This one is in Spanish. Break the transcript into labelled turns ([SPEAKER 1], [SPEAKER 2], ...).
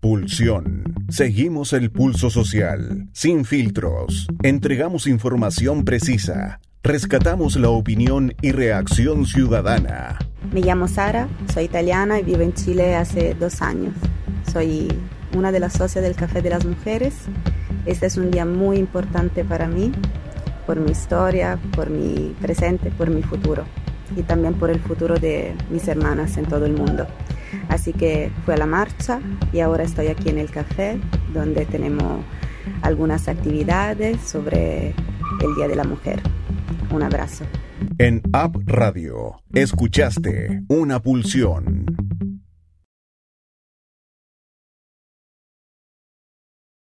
[SPEAKER 1] Pulsión. Seguimos el pulso social, sin filtros. Entregamos información precisa. Rescatamos la opinión y reacción ciudadana.
[SPEAKER 2] Me llamo Sara, soy italiana y vivo en Chile hace dos años. Soy una de las socias del Café de las Mujeres. Este es un día muy importante para mí, por mi historia, por mi presente, por mi futuro y también por el futuro de mis hermanas en todo el mundo. Así que fui a la marcha y ahora estoy aquí en el café donde tenemos algunas actividades sobre el Día de la Mujer. Un abrazo.
[SPEAKER 1] En App Radio, escuchaste una pulsión.